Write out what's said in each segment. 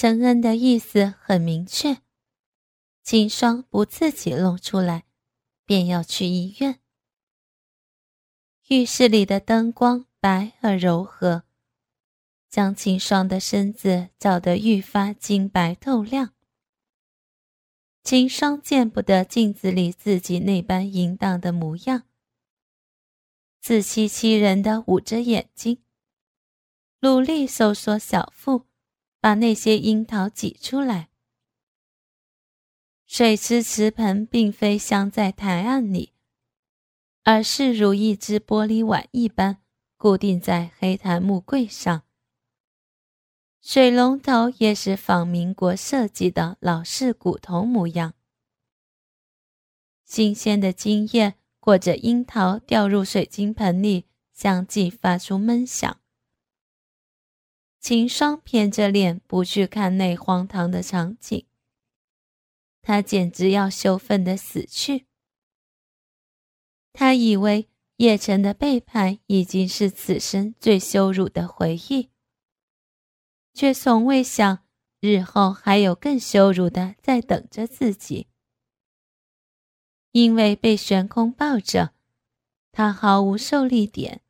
陈恩的意思很明确，秦霜不自己弄出来，便要去医院。浴室里的灯光白而柔和，将秦霜的身子照得愈发金白透亮。秦霜见不得镜子里自己那般淫荡的模样，自欺欺人的捂着眼睛，努力收缩小腹。把那些樱桃挤出来。水池瓷盆并非镶在台案里，而是如一只玻璃碗一般固定在黑檀木柜上。水龙头也是仿民国设计的老式骨头模样。新鲜的精液裹着樱桃掉入水晶盆里，相继发出闷响。秦霜偏着脸不去看那荒唐的场景，他简直要羞愤的死去。他以为叶晨的背叛已经是此生最羞辱的回忆，却从未想日后还有更羞辱的在等着自己。因为被悬空抱着，他毫无受力点。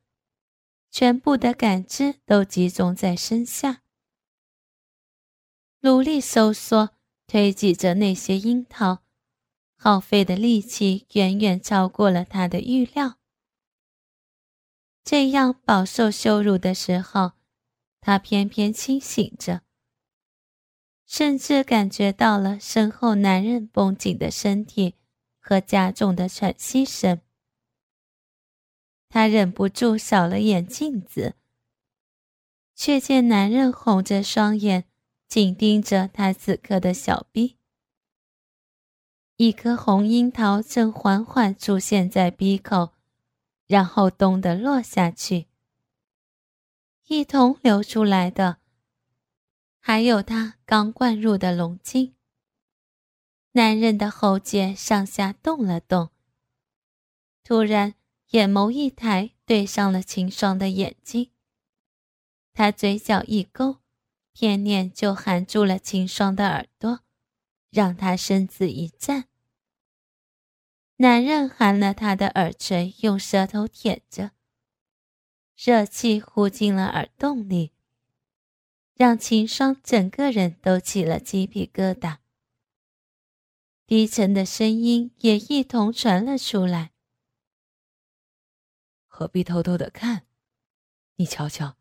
全部的感知都集中在身下，努力收缩、推挤着那些樱桃，耗费的力气远远超过了他的预料。这样饱受羞辱的时候，他偏偏清醒着，甚至感觉到了身后男人绷紧的身体和加重的喘息声。他忍不住扫了眼镜子，却见男人红着双眼，紧盯着他此刻的小臂。一颗红樱桃正缓缓出现在鼻口，然后咚的落下去。一同流出来的，还有他刚灌入的龙精。男人的喉结上下动了动，突然。眼眸一抬，对上了秦霜的眼睛。他嘴角一勾，偏念就含住了秦霜的耳朵，让他身子一颤。男人含了他的耳垂，用舌头舔着，热气呼进了耳洞里，让秦霜整个人都起了鸡皮疙瘩。低沉的声音也一同传了出来。何必偷偷的看？你瞧瞧，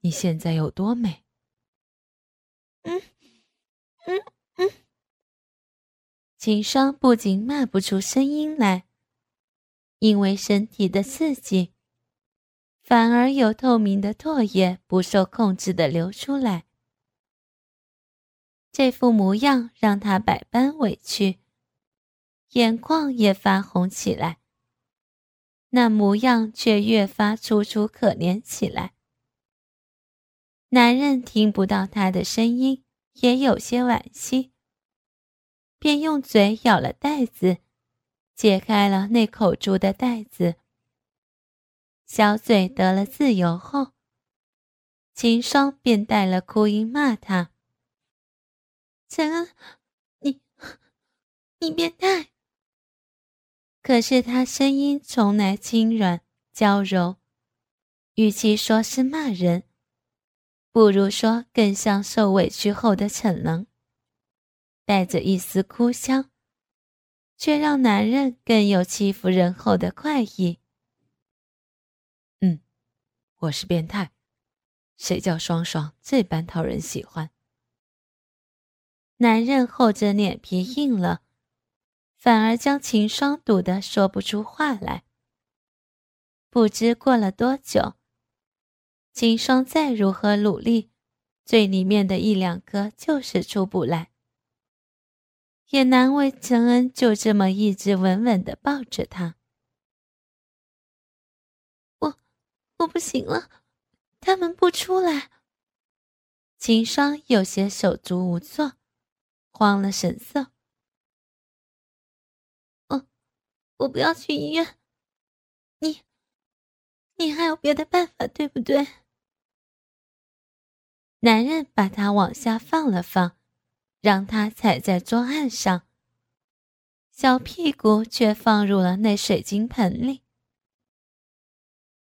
你现在有多美！嗯嗯嗯。秦霜不仅骂不出声音来，因为身体的刺激，反而有透明的唾液不受控制的流出来。这副模样让他百般委屈，眼眶也发红起来。那模样却越发楚楚可怜起来。男人听不到她的声音，也有些惋惜，便用嘴咬了袋子，解开了那口住的袋子。小嘴得了自由后，秦霜便带了哭音骂他：“陈恩，你，你变态！”可是他声音从来轻软娇柔，与其说是骂人，不如说更像受委屈后的逞能，带着一丝哭腔，却让男人更有欺负人后的快意。嗯，我是变态，谁叫双双这般讨人喜欢？男人厚着脸皮应了。反而将秦霜堵得说不出话来。不知过了多久，秦霜再如何努力，最里面的一两颗就是出不来。也难为陈恩就这么一直稳稳地抱着他。我，我不行了，他们不出来。秦霜有些手足无措，慌了神色。我不要去医院，你，你还有别的办法，对不对？男人把她往下放了放，让她踩在桌案上，小屁股却放入了那水晶盆里。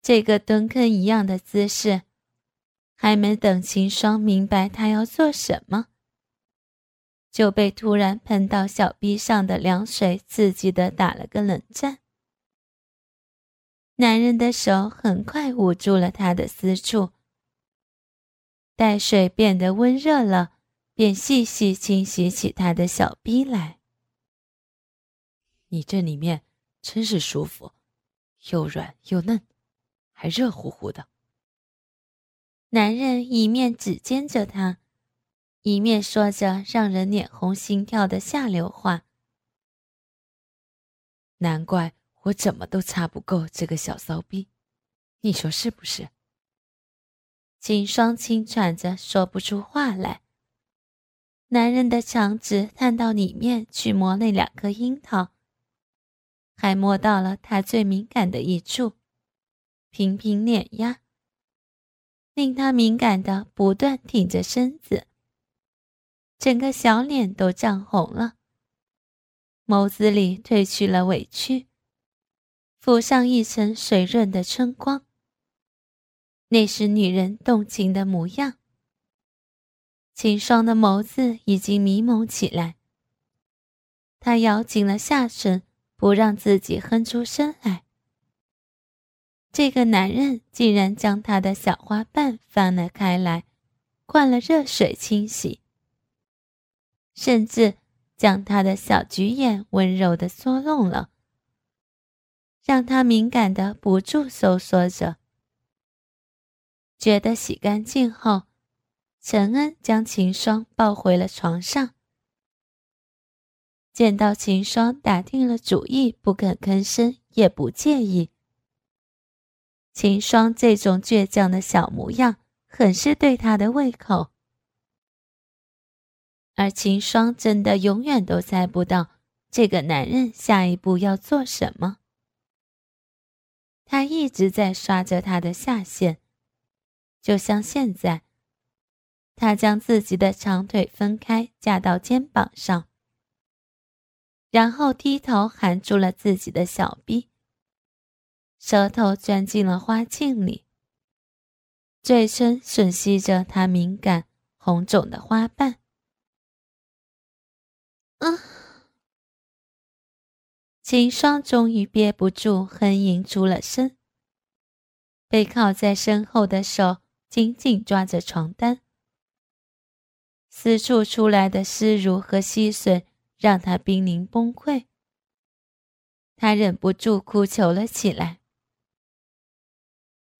这个蹲坑一样的姿势，还没等秦霜明白他要做什么，就被突然喷到小臂上的凉水刺激的打了个冷战。男人的手很快捂住了他的私处，待水变得温热了，便细细清洗起他的小臂来。你这里面真是舒服，又软又嫩。还热乎乎的。男人一面指尖着她，一面说着让人脸红心跳的下流话。难怪我怎么都擦不够这个小骚逼，你说是不是？秦霜轻喘着说不出话来。男人的长指探到里面去摸那两颗樱桃，还摸到了他最敏感的一处。频频碾压，令他敏感的不断挺着身子，整个小脸都涨红了，眸子里褪去了委屈，浮上一层水润的春光。那是女人动情的模样。秦霜的眸子已经迷蒙起来，她咬紧了下唇，不让自己哼出声来。这个男人竟然将他的小花瓣翻了开来，灌了热水清洗，甚至将他的小菊眼温柔的搓弄了，让他敏感的不住收缩着。觉得洗干净后，陈恩将秦霜抱回了床上。见到秦霜打定了主意不肯吭声，也不介意。秦霜这种倔强的小模样，很是对他的胃口。而秦霜真的永远都猜不到这个男人下一步要做什么。他一直在刷着他的下线，就像现在，他将自己的长腿分开架到肩膀上，然后低头含住了自己的小臂。舌头钻进了花茎里，嘴唇吮吸着她敏感红肿的花瓣。啊！秦霜终于憋不住，哼吟出了声。被靠在身后的手紧紧抓着床单，私处出来的湿濡和吸吮让他濒临崩溃。他忍不住哭求了起来。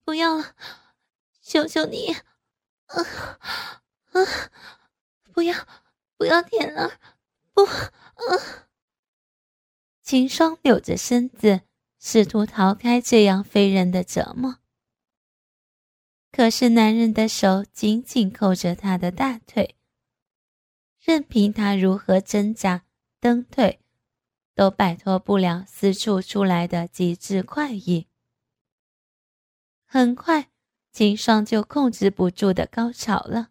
不要了，求求你，啊啊！不要，不要舔了，不啊！秦霜扭着身子，试图逃开这样非人的折磨。可是男人的手紧紧扣着她的大腿，任凭她如何挣扎、蹬腿，都摆脱不了四处出来的极致快意。很快，秦霜就控制不住的高潮了。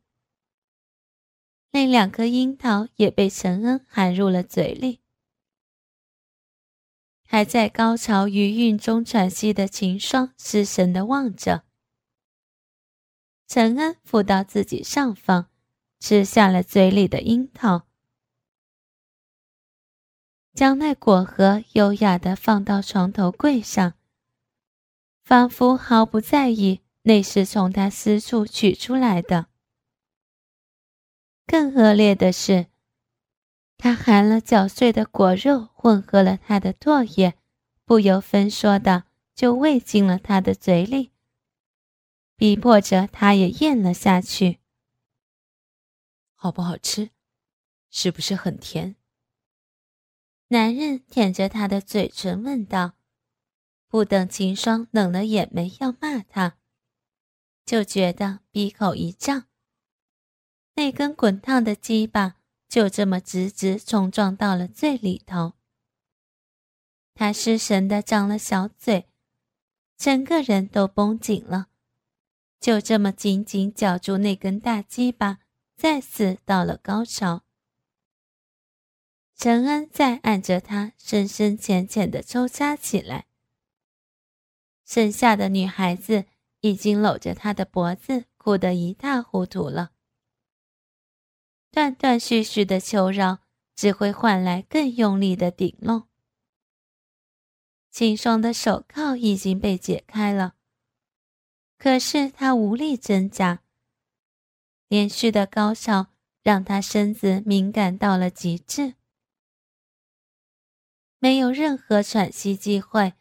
那两颗樱桃也被陈恩含入了嘴里。还在高潮余韵中喘息的秦霜失神的望着。陈恩伏到自己上方，吃下了嘴里的樱桃，将那果核优雅的放到床头柜上。仿佛毫不在意那是从他私处取出来的。更恶劣的是，他含了嚼碎的果肉，混合了他的唾液，不由分说的就喂进了他的嘴里，逼迫着他也咽了下去。好不好吃？是不是很甜？男人舔着他的嘴唇问道。不等秦霜冷了眼眉要骂他，就觉得鼻口一胀，那根滚烫的鸡巴就这么直直冲撞到了最里头。他失神的张了小嘴，整个人都绷紧了，就这么紧紧绞住那根大鸡巴，再次到了高潮。陈恩再按着他，深深浅浅的抽插起来。剩下的女孩子已经搂着他的脖子，哭得一塌糊涂了。断断续续的求饶，只会换来更用力的顶弄。秦霜的手铐已经被解开了，可是他无力挣扎。连续的高潮让他身子敏感到了极致。没有任何喘息机会，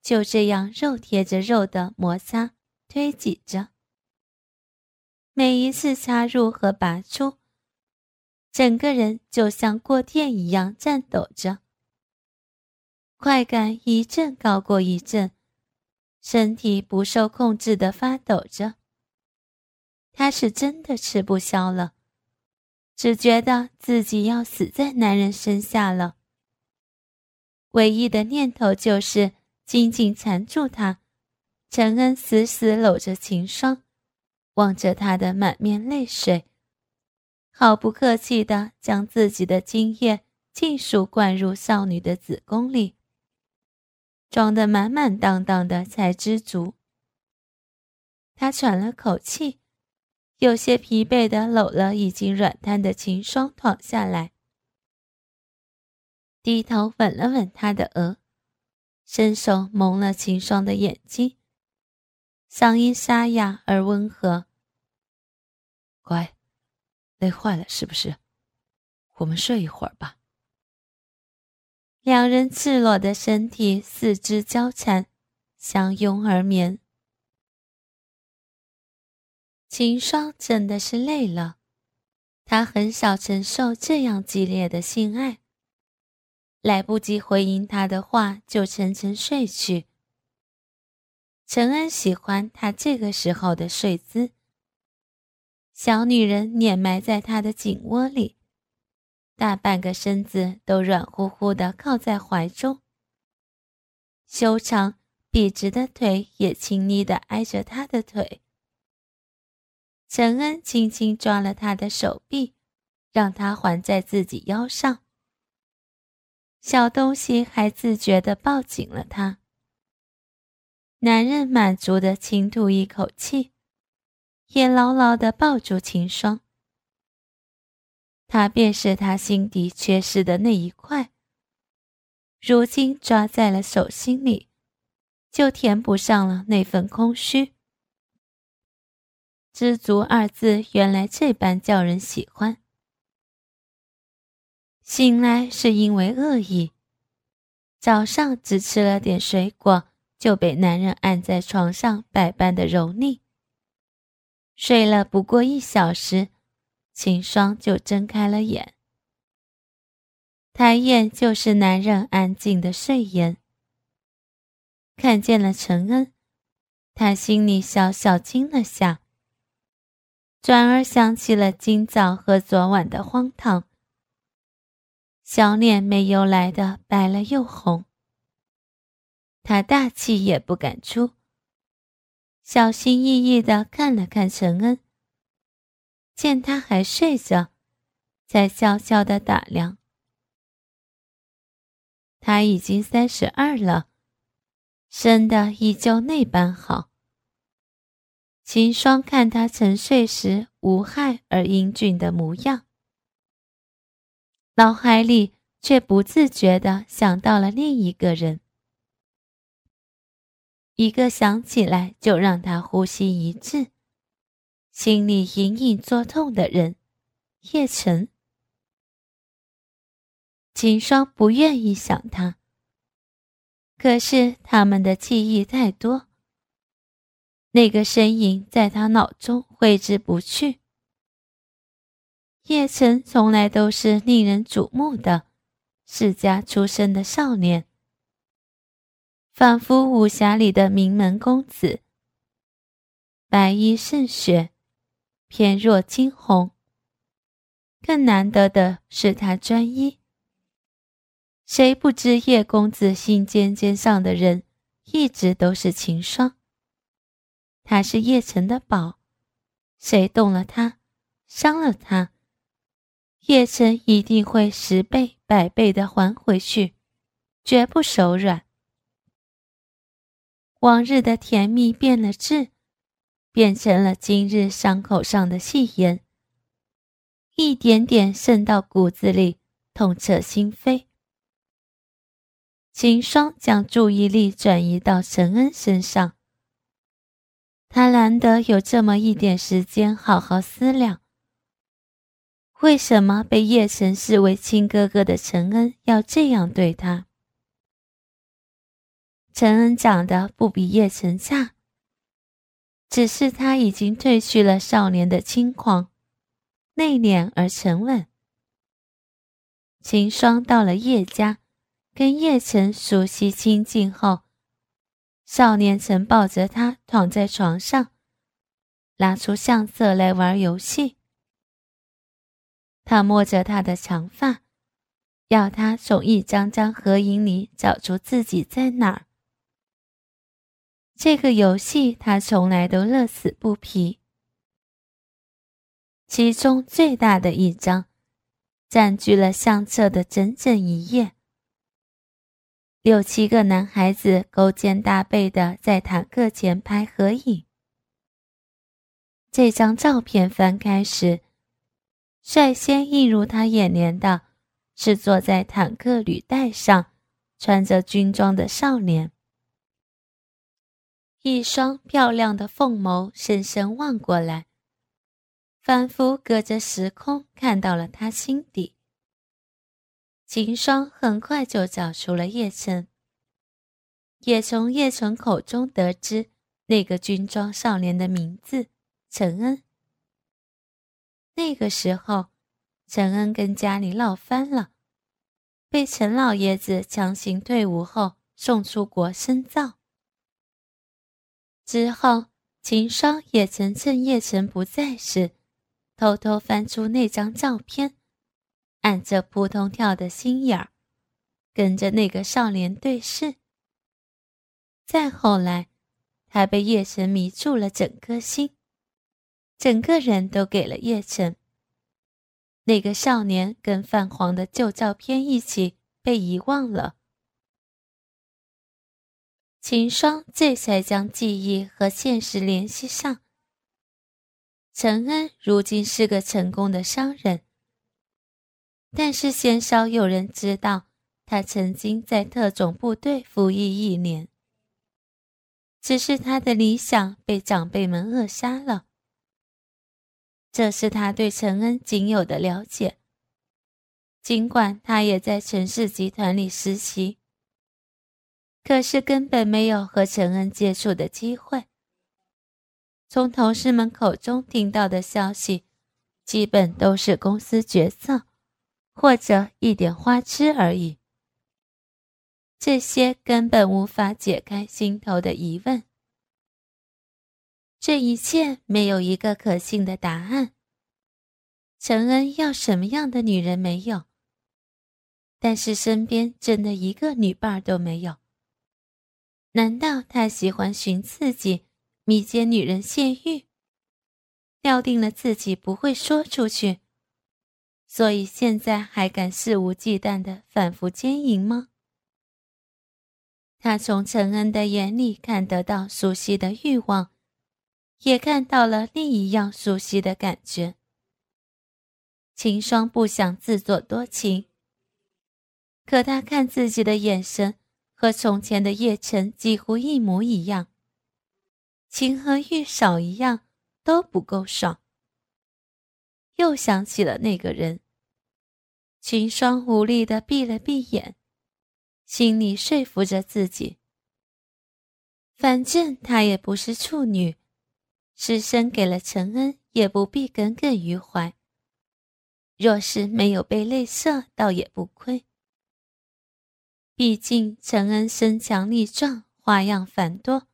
就这样肉贴着肉的摩擦、推挤着。每一次插入和拔出，整个人就像过电一样颤抖着，快感一阵高过一阵，身体不受控制的发抖着。他是真的吃不消了，只觉得自己要死在男人身下了。唯一的念头就是紧紧缠住他。陈恩死死搂着秦霜，望着他的满面泪水，毫不客气地将自己的精液尽数灌入少女的子宫里，装得满满当当的才知足。他喘了口气，有些疲惫地搂了已经软瘫的秦霜，躺下来。低头吻了吻她的额，伸手蒙了秦霜的眼睛，嗓音沙哑而温和：“乖，累坏了是不是？我们睡一会儿吧。”两人赤裸的身体四肢交缠，相拥而眠。秦霜真的是累了，他很少承受这样激烈的性爱。来不及回应他的话，就沉沉睡去。陈恩喜欢他这个时候的睡姿，小女人碾埋在他的颈窝里，大半个身子都软乎乎的靠在怀中，修长笔直的腿也亲昵的挨着他的腿。陈恩轻轻抓了他的手臂，让他环在自己腰上。小东西还自觉地抱紧了他。男人满足地轻吐一口气，也牢牢地抱住秦霜。他便是他心底缺失的那一块，如今抓在了手心里，就填补上了那份空虚。知足二字，原来这般叫人喜欢。醒来是因为恶意，早上只吃了点水果，就被男人按在床上百般的蹂躏。睡了不过一小时，秦霜就睁开了眼。抬眼就是男人安静的睡颜。看见了陈恩，他心里小小惊了下，转而想起了今早和昨晚的荒唐。小脸没由来的白了又红。他大气也不敢出，小心翼翼的看了看陈恩，见他还睡着，才悄悄的打量。他已经三十二了，生的依旧那般好。秦霜看他沉睡时无害而英俊的模样。脑海里却不自觉地想到了另一个人，一个想起来就让他呼吸一滞、心里隐隐作痛的人——叶晨。秦霜不愿意想他，可是他们的记忆太多，那个身影在他脑中挥之不去。叶晨从来都是令人瞩目的世家出身的少年，仿佛武侠里的名门公子，白衣胜雪，翩若惊鸿。更难得的是他专一。谁不知叶公子心尖尖上的人，一直都是秦霜。他是叶晨的宝，谁动了他，伤了他，叶晨一定会十倍百倍的还回去，绝不手软。往日的甜蜜变了质，变成了今日伤口上的细盐，一点点渗到骨子里，痛彻心扉。秦霜将注意力转移到陈恩身上，他难得有这么一点时间好好思量：为什么被叶晨视为亲哥哥的陈恩要这样对他？陈恩长得不比叶晨差，只是他已经褪去了少年的轻狂，内敛而沉稳。秦霜到了叶家，跟叶晨熟悉亲近后，少年曾抱着他躺在床上，拿出相册来玩游戏。他摸着他的长发，要他从一张张合影里找出自己在哪儿。这个游戏他从来都乐此不疲。其中最大的一张，占据了相册的整整一页。六七个男孩子勾肩搭背的在坦克前拍合影。这张照片翻开时，率先映入他眼帘的是坐在坦克履带上，穿着军装的少年。一双漂亮的凤眸深深望过来，仿佛隔着时空看到了他心底。秦霜很快就找出了叶晨，也从叶晨口中得知那个军装少年的名字陈恩。那个时候，陈恩跟家里闹翻了，被陈老爷子强行退伍后送出国深造。之后，秦霜也曾趁叶晨不在时，偷偷翻出那张照片，按着扑通跳的心眼儿，跟着那个少年对视。再后来，他被叶晨迷住了整颗心，整个人都给了叶晨。那个少年跟泛黄的旧照片一起被遗忘了。秦霜这才将记忆和现实联系上。陈恩如今是个成功的商人，但是鲜少有人知道他曾经在特种部队服役一年。只是他的理想被长辈们扼杀了。这是他对陈恩仅有的了解。尽管他也在陈氏集团里实习。可是根本没有和陈恩接触的机会。从同事们口中听到的消息，基本都是公司决策，或者一点花痴而已。这些根本无法解开心头的疑问。这一切没有一个可信的答案。陈恩要什么样的女人没有？但是身边真的一个女伴都没有。难道他喜欢寻刺激、迷奸女人泄欲？料定了自己不会说出去，所以现在还敢肆无忌惮的反复奸淫吗？他从陈恩的眼里看得到熟悉的欲望，也看到了另一样熟悉的感觉。秦霜不想自作多情，可他看自己的眼神。和从前的叶晨几乎一模一样，情和欲少一样都不够爽。又想起了那个人，秦霜无力的闭了闭眼，心里说服着自己：反正她也不是处女，师生给了陈恩，也不必耿耿于怀。若是没有被泪射，倒也不亏。毕竟陈恩身强力壮，花样繁多，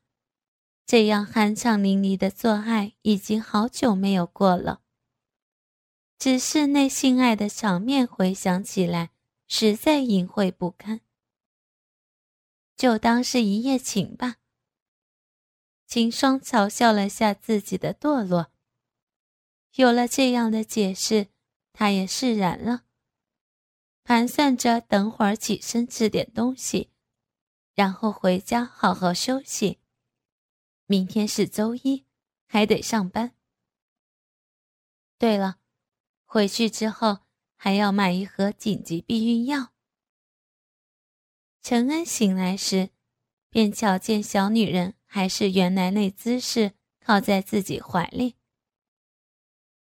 这样酣畅淋漓的做爱已经好久没有过了。只是那性爱的场面回想起来，实在隐晦不堪。就当是一夜情吧。秦霜嘲笑了下自己的堕落。有了这样的解释，他也释然了。盘算着等会儿起身吃点东西，然后回家好好休息。明天是周一，还得上班。对了，回去之后还要买一盒紧急避孕药。陈恩醒来时，便瞧见小女人还是原来那姿势，靠在自己怀里。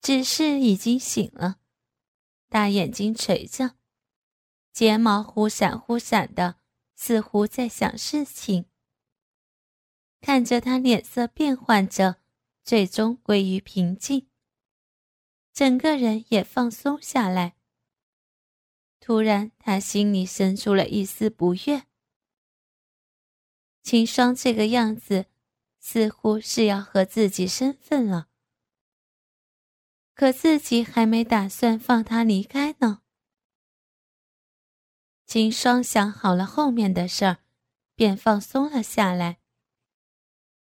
只是已经醒了，大眼睛垂着。睫毛忽闪忽闪的，似乎在想事情。看着他脸色变换着，最终归于平静，整个人也放松下来。突然，他心里生出了一丝不悦。秦霜这个样子，似乎是要和自己身份了，可自己还没打算放他离开呢。秦霜想好了后面的事儿，便放松了下来。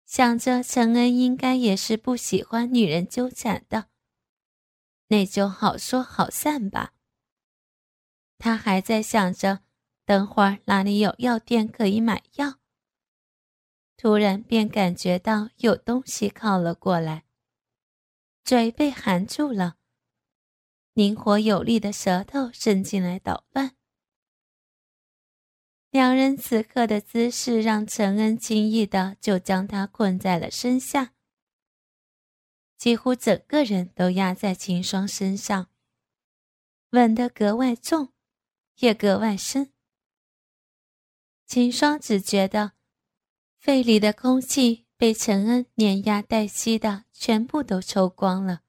想着陈恩应该也是不喜欢女人纠缠的，那就好说好散吧。他还在想着等会儿哪里有药店可以买药，突然便感觉到有东西靠了过来，嘴被含住了，灵活有力的舌头伸进来捣乱。两人此刻的姿势让陈恩轻易的就将他困在了身下，几乎整个人都压在秦霜身上，吻得格外重，也格外深。秦霜只觉得肺里的空气被陈恩碾压带吸的全部都抽光了，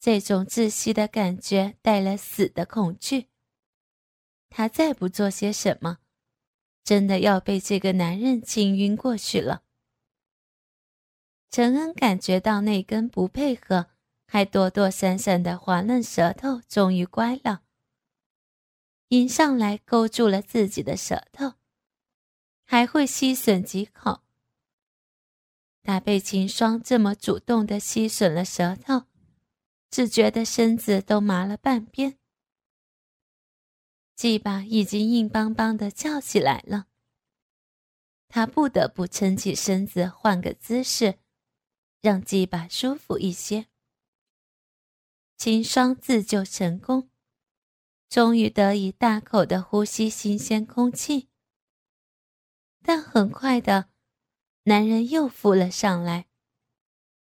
这种窒息的感觉带来死的恐惧。他再不做些什么，真的要被这个男人亲晕过去了。陈恩感觉到那根不配合、还躲躲闪闪的滑嫩舌头终于乖了，迎上来勾住了自己的舌头，还会吸吮几口。他被秦霜这么主动的吸吮了舌头，只觉得身子都麻了半边。鸡巴已经硬邦邦的叫起来了，他不得不撑起身子，换个姿势，让鸡巴舒服一些。秦霜自救成功，终于得以大口的呼吸新鲜空气。但很快的，男人又浮了上来，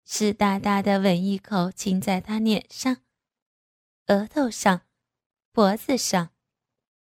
湿哒哒的吻一口亲在他脸上、额头上、脖子上。